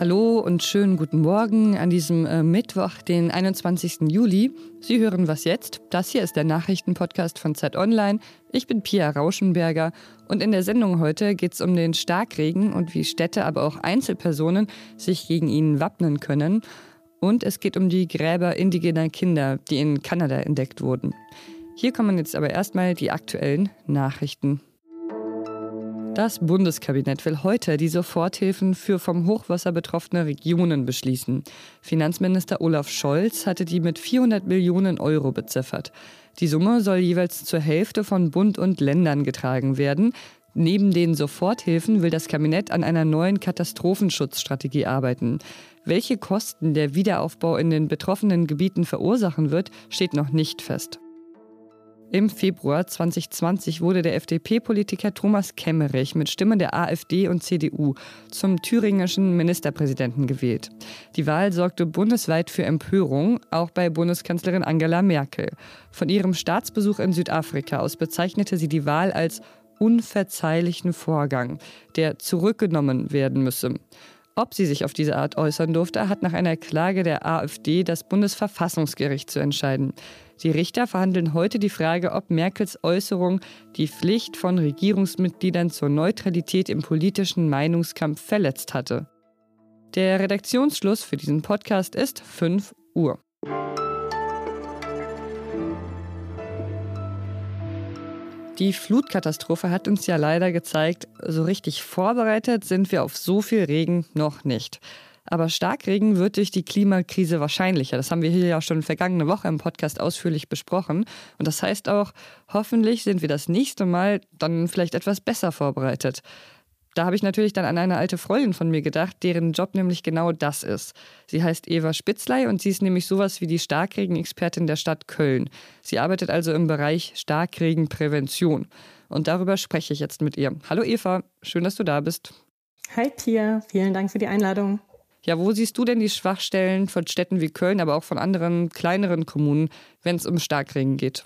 Hallo und schönen guten Morgen an diesem äh, Mittwoch, den 21. Juli. Sie hören was jetzt? Das hier ist der Nachrichtenpodcast von Zeit Online. Ich bin Pia Rauschenberger und in der Sendung heute geht es um den Starkregen und wie Städte, aber auch Einzelpersonen sich gegen ihn wappnen können. Und es geht um die Gräber indigener Kinder, die in Kanada entdeckt wurden. Hier kommen jetzt aber erstmal die aktuellen Nachrichten. Das Bundeskabinett will heute die Soforthilfen für vom Hochwasser betroffene Regionen beschließen. Finanzminister Olaf Scholz hatte die mit 400 Millionen Euro beziffert. Die Summe soll jeweils zur Hälfte von Bund und Ländern getragen werden. Neben den Soforthilfen will das Kabinett an einer neuen Katastrophenschutzstrategie arbeiten. Welche Kosten der Wiederaufbau in den betroffenen Gebieten verursachen wird, steht noch nicht fest. Im Februar 2020 wurde der FDP-Politiker Thomas Kemmerich mit Stimmen der AfD und CDU zum thüringischen Ministerpräsidenten gewählt. Die Wahl sorgte bundesweit für Empörung, auch bei Bundeskanzlerin Angela Merkel. Von ihrem Staatsbesuch in Südafrika aus bezeichnete sie die Wahl als unverzeihlichen Vorgang, der zurückgenommen werden müsse. Ob sie sich auf diese Art äußern durfte, hat nach einer Klage der AfD das Bundesverfassungsgericht zu entscheiden. Die Richter verhandeln heute die Frage, ob Merkels Äußerung die Pflicht von Regierungsmitgliedern zur Neutralität im politischen Meinungskampf verletzt hatte. Der Redaktionsschluss für diesen Podcast ist 5 Uhr. Die Flutkatastrophe hat uns ja leider gezeigt, so richtig vorbereitet sind wir auf so viel Regen noch nicht. Aber Starkregen wird durch die Klimakrise wahrscheinlicher. Das haben wir hier ja schon vergangene Woche im Podcast ausführlich besprochen. Und das heißt auch, hoffentlich sind wir das nächste Mal dann vielleicht etwas besser vorbereitet. Da habe ich natürlich dann an eine alte Freundin von mir gedacht, deren Job nämlich genau das ist. Sie heißt Eva Spitzlei und sie ist nämlich sowas wie die Starkregenexpertin der Stadt Köln. Sie arbeitet also im Bereich Starkregenprävention. Und darüber spreche ich jetzt mit ihr. Hallo Eva, schön, dass du da bist. Hi Pia, vielen Dank für die Einladung. Ja, wo siehst du denn die Schwachstellen von Städten wie Köln, aber auch von anderen kleineren Kommunen, wenn es um Starkregen geht?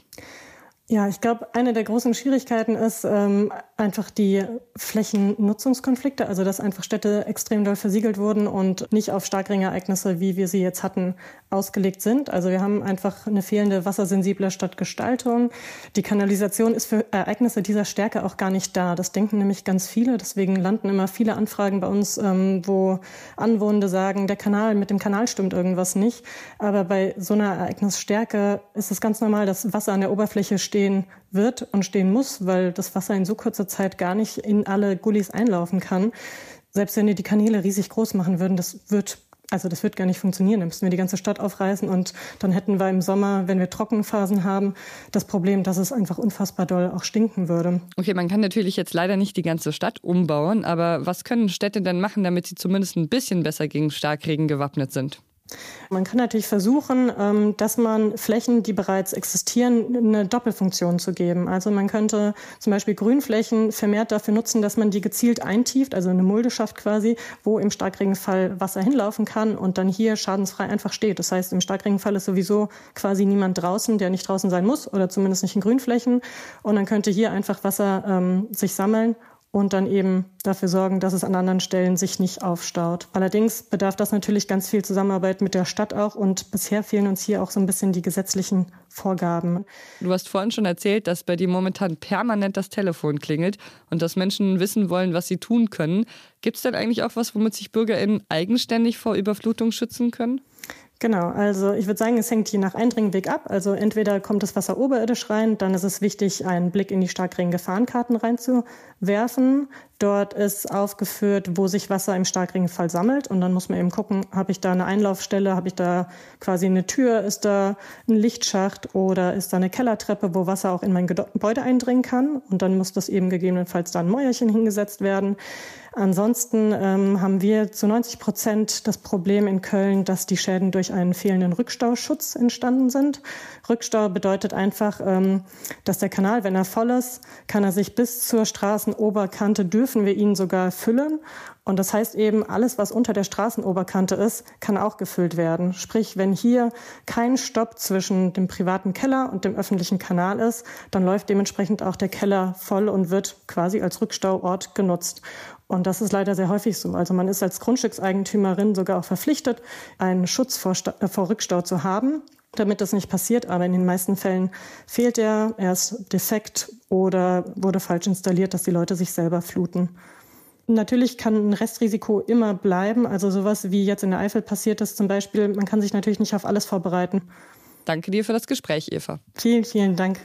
Ja, ich glaube, eine der großen Schwierigkeiten ist ähm, einfach die Flächennutzungskonflikte, also dass einfach Städte extrem doll versiegelt wurden und nicht auf Starkringereignisse, wie wir sie jetzt hatten, ausgelegt sind. Also wir haben einfach eine fehlende wassersensible Stadtgestaltung. Die Kanalisation ist für Ereignisse dieser Stärke auch gar nicht da. Das denken nämlich ganz viele. Deswegen landen immer viele Anfragen bei uns, ähm, wo Anwohner sagen, der Kanal, mit dem Kanal stimmt irgendwas nicht. Aber bei so einer Ereignisstärke ist es ganz normal, dass Wasser an der Oberfläche steht stehen wird und stehen muss, weil das Wasser in so kurzer Zeit gar nicht in alle Gullis einlaufen kann. Selbst wenn wir die Kanäle riesig groß machen würden, das wird also das wird gar nicht funktionieren. Dann müssten wir die ganze Stadt aufreißen und dann hätten wir im Sommer, wenn wir Trockenphasen haben, das Problem, dass es einfach unfassbar doll auch stinken würde. Okay, man kann natürlich jetzt leider nicht die ganze Stadt umbauen, aber was können Städte denn machen, damit sie zumindest ein bisschen besser gegen Starkregen gewappnet sind? Man kann natürlich versuchen, ähm, dass man Flächen, die bereits existieren, eine Doppelfunktion zu geben. Also man könnte zum Beispiel Grünflächen vermehrt dafür nutzen, dass man die gezielt eintieft, also eine Mulde schafft quasi, wo im Starkregenfall Wasser hinlaufen kann und dann hier schadensfrei einfach steht. Das heißt, im Starkregenfall ist sowieso quasi niemand draußen, der nicht draußen sein muss oder zumindest nicht in Grünflächen. Und dann könnte hier einfach Wasser ähm, sich sammeln und dann eben dafür sorgen, dass es an anderen Stellen sich nicht aufstaut. Allerdings bedarf das natürlich ganz viel Zusammenarbeit mit der Stadt auch und bisher fehlen uns hier auch so ein bisschen die gesetzlichen Vorgaben. Du hast vorhin schon erzählt, dass bei dir momentan permanent das Telefon klingelt und dass Menschen wissen wollen, was sie tun können. Gibt es denn eigentlich auch was, womit sich BürgerInnen eigenständig vor Überflutung schützen können? Genau, also ich würde sagen, es hängt je nach Eindringweg ab. Also entweder kommt das Wasser oberirdisch rein, dann ist es wichtig, einen Blick in die Starkring-Gefahrenkarten reinzuwerfen. Dort ist aufgeführt, wo sich Wasser im Starkregenfall sammelt. Und dann muss man eben gucken, habe ich da eine Einlaufstelle, habe ich da quasi eine Tür, ist da ein Lichtschacht oder ist da eine Kellertreppe, wo Wasser auch in mein Gebäude eindringen kann. Und dann muss das eben gegebenenfalls da ein Mäuerchen hingesetzt werden. Ansonsten ähm, haben wir zu 90 Prozent das Problem in Köln, dass die Schäden durch einen fehlenden Rückstauschutz entstanden sind. Rückstau bedeutet einfach, ähm, dass der Kanal, wenn er voll ist, kann er sich bis zur Straßenoberkante dürfen wir ihn sogar füllen. Und das heißt eben, alles, was unter der Straßenoberkante ist, kann auch gefüllt werden. Sprich, wenn hier kein Stopp zwischen dem privaten Keller und dem öffentlichen Kanal ist, dann läuft dementsprechend auch der Keller voll und wird quasi als Rückstauort genutzt. Und das ist leider sehr häufig so. Also man ist als Grundstückseigentümerin sogar auch verpflichtet, einen Schutz vor, äh, vor Rückstau zu haben damit das nicht passiert. Aber in den meisten Fällen fehlt er, er ist defekt oder wurde falsch installiert, dass die Leute sich selber fluten. Natürlich kann ein Restrisiko immer bleiben. Also sowas wie jetzt in der Eifel passiert ist zum Beispiel, man kann sich natürlich nicht auf alles vorbereiten. Danke dir für das Gespräch, Eva. Vielen, vielen Dank.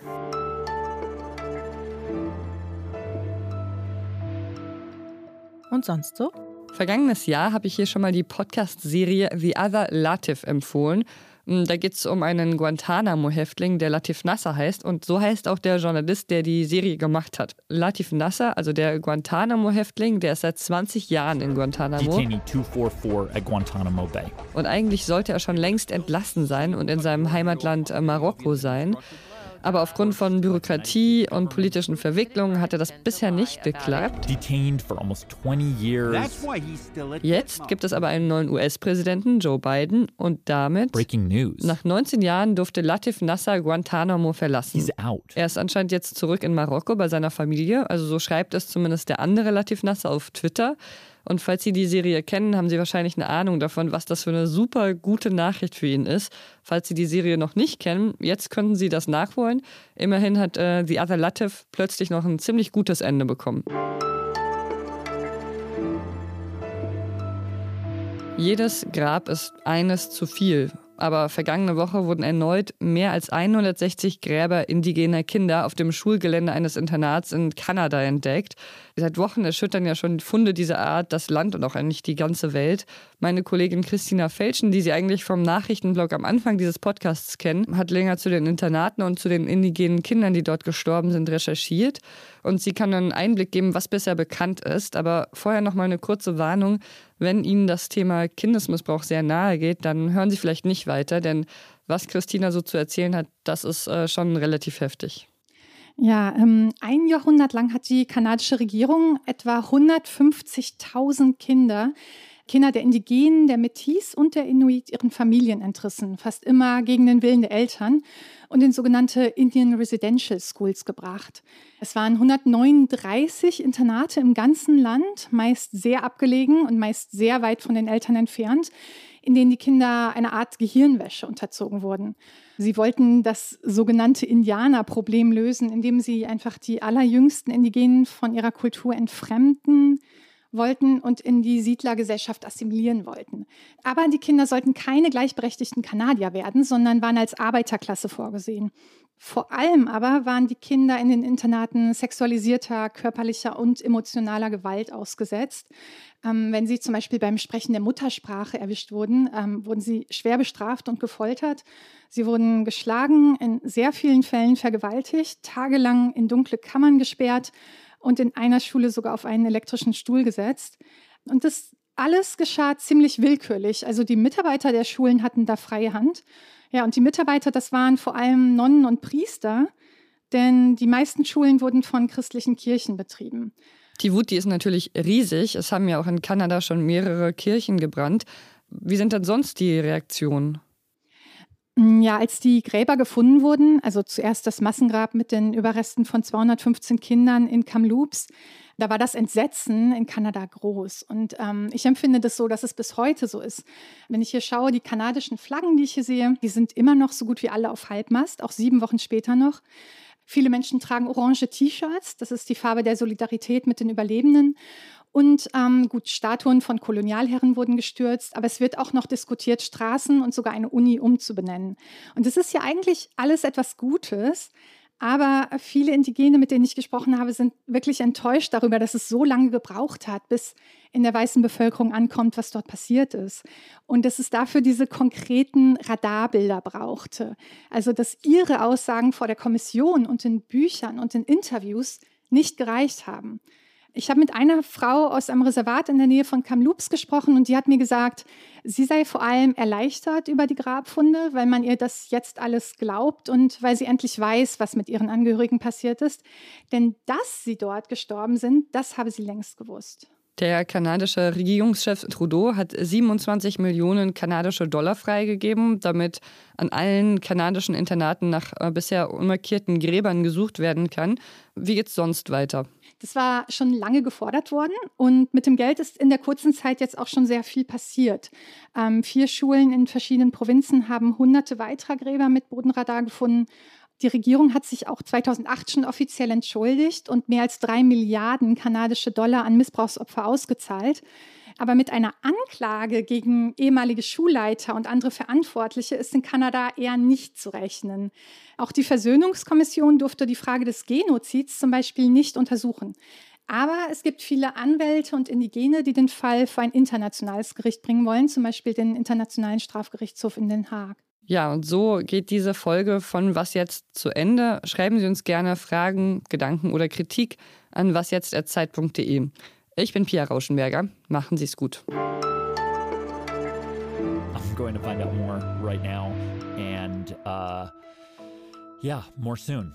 Und sonst so? Vergangenes Jahr habe ich hier schon mal die Podcast-Serie The Other Latif empfohlen. Hm, da geht es um einen Guantanamo-Häftling, der Latif Nasser heißt. Und so heißt auch der Journalist, der die Serie gemacht hat. Latif Nasser, also der Guantanamo-Häftling, der ist seit 20 Jahren in Guantanamo. Guantanamo Bay. Und eigentlich sollte er schon längst entlassen sein und in seinem Heimatland äh, Marokko sein. Aber aufgrund von Bürokratie und politischen Verwicklungen hat er das bisher nicht geklappt. Jetzt gibt es aber einen neuen US-Präsidenten, Joe Biden, und damit, nach 19 Jahren durfte Latif Nasser Guantanamo verlassen. Er ist anscheinend jetzt zurück in Marokko bei seiner Familie, also so schreibt es zumindest der andere Latif Nasser auf Twitter. Und falls Sie die Serie kennen, haben Sie wahrscheinlich eine Ahnung davon, was das für eine super gute Nachricht für ihn ist. Falls Sie die Serie noch nicht kennen, jetzt könnten Sie das nachholen. Immerhin hat äh, The Other Latif plötzlich noch ein ziemlich gutes Ende bekommen. Jedes Grab ist eines zu viel aber vergangene Woche wurden erneut mehr als 160 Gräber indigener Kinder auf dem Schulgelände eines Internats in Kanada entdeckt. Seit Wochen erschüttern ja schon Funde dieser Art das Land und auch eigentlich die ganze Welt. Meine Kollegin Christina Felschen, die Sie eigentlich vom Nachrichtenblog am Anfang dieses Podcasts kennen, hat länger zu den Internaten und zu den indigenen Kindern, die dort gestorben sind, recherchiert. Und sie kann einen Einblick geben, was bisher bekannt ist. Aber vorher noch mal eine kurze Warnung. Wenn Ihnen das Thema Kindesmissbrauch sehr nahe geht, dann hören Sie vielleicht nicht weiter, denn was Christina so zu erzählen hat, das ist äh, schon relativ heftig. Ja, ähm, ein Jahrhundert lang hat die kanadische Regierung etwa 150.000 Kinder, Kinder der Indigenen, der Metis und der Inuit ihren Familien entrissen, fast immer gegen den Willen der Eltern und in sogenannte Indian Residential Schools gebracht. Es waren 139 Internate im ganzen Land, meist sehr abgelegen und meist sehr weit von den Eltern entfernt, in denen die Kinder eine Art Gehirnwäsche unterzogen wurden. Sie wollten das sogenannte Indianerproblem lösen, indem sie einfach die allerjüngsten Indigenen von ihrer Kultur entfremden, wollten und in die Siedlergesellschaft assimilieren wollten. Aber die Kinder sollten keine gleichberechtigten Kanadier werden, sondern waren als Arbeiterklasse vorgesehen. Vor allem aber waren die Kinder in den Internaten sexualisierter, körperlicher und emotionaler Gewalt ausgesetzt. Ähm, wenn sie zum Beispiel beim Sprechen der Muttersprache erwischt wurden, ähm, wurden sie schwer bestraft und gefoltert. Sie wurden geschlagen, in sehr vielen Fällen vergewaltigt, tagelang in dunkle Kammern gesperrt und in einer Schule sogar auf einen elektrischen Stuhl gesetzt. Und das alles geschah ziemlich willkürlich. Also die Mitarbeiter der Schulen hatten da freie Hand. Ja, und die Mitarbeiter, das waren vor allem Nonnen und Priester, denn die meisten Schulen wurden von christlichen Kirchen betrieben. Die Wut, die ist natürlich riesig. Es haben ja auch in Kanada schon mehrere Kirchen gebrannt. Wie sind denn sonst die Reaktionen? Mm, ja, als die Gräber gefunden wurden, also zuerst das Massengrab mit den Überresten von 215 Kindern in Kamloops, da war das Entsetzen in Kanada groß. Und ähm, ich empfinde das so, dass es bis heute so ist. Wenn ich hier schaue, die kanadischen Flaggen, die ich hier sehe, die sind immer noch so gut wie alle auf Halbmast, auch sieben Wochen später noch. Viele Menschen tragen orange T-Shirts, das ist die Farbe der Solidarität mit den Überlebenden. Und ähm, gut, Statuen von Kolonialherren wurden gestürzt, aber es wird auch noch diskutiert, Straßen und sogar eine Uni umzubenennen. Und das ist ja eigentlich alles etwas Gutes. Aber viele Indigene, mit denen ich gesprochen habe, sind wirklich enttäuscht darüber, dass es so lange gebraucht hat, bis in der weißen Bevölkerung ankommt, was dort passiert ist. Und dass es dafür diese konkreten Radarbilder brauchte. Also, dass ihre Aussagen vor der Kommission und in Büchern und in Interviews nicht gereicht haben. Ich habe mit einer Frau aus einem Reservat in der Nähe von Kamloops gesprochen und die hat mir gesagt, sie sei vor allem erleichtert über die Grabfunde, weil man ihr das jetzt alles glaubt und weil sie endlich weiß, was mit ihren Angehörigen passiert ist. Denn dass sie dort gestorben sind, das habe sie längst gewusst. Der kanadische Regierungschef Trudeau hat 27 Millionen kanadische Dollar freigegeben, damit an allen kanadischen Internaten nach äh, bisher unmarkierten Gräbern gesucht werden kann. Wie geht es sonst weiter? Das war schon lange gefordert worden und mit dem Geld ist in der kurzen Zeit jetzt auch schon sehr viel passiert. Ähm, vier Schulen in verschiedenen Provinzen haben hunderte weiterer Gräber mit Bodenradar gefunden die Regierung hat sich auch 2008 schon offiziell entschuldigt und mehr als drei Milliarden kanadische Dollar an Missbrauchsopfer ausgezahlt. Aber mit einer Anklage gegen ehemalige Schulleiter und andere Verantwortliche ist in Kanada eher nicht zu rechnen. Auch die Versöhnungskommission durfte die Frage des Genozids zum Beispiel nicht untersuchen. Aber es gibt viele Anwälte und Indigene, die den Fall vor ein internationales Gericht bringen wollen, zum Beispiel den Internationalen Strafgerichtshof in Den Haag. Ja, und so geht diese Folge von Was jetzt zu Ende. Schreiben Sie uns gerne Fragen, Gedanken oder Kritik an wasjetzt.zeit.de. Ich bin Pia Rauschenberger. Machen Sie es gut. I'm going to find out more right now and uh, yeah, more soon.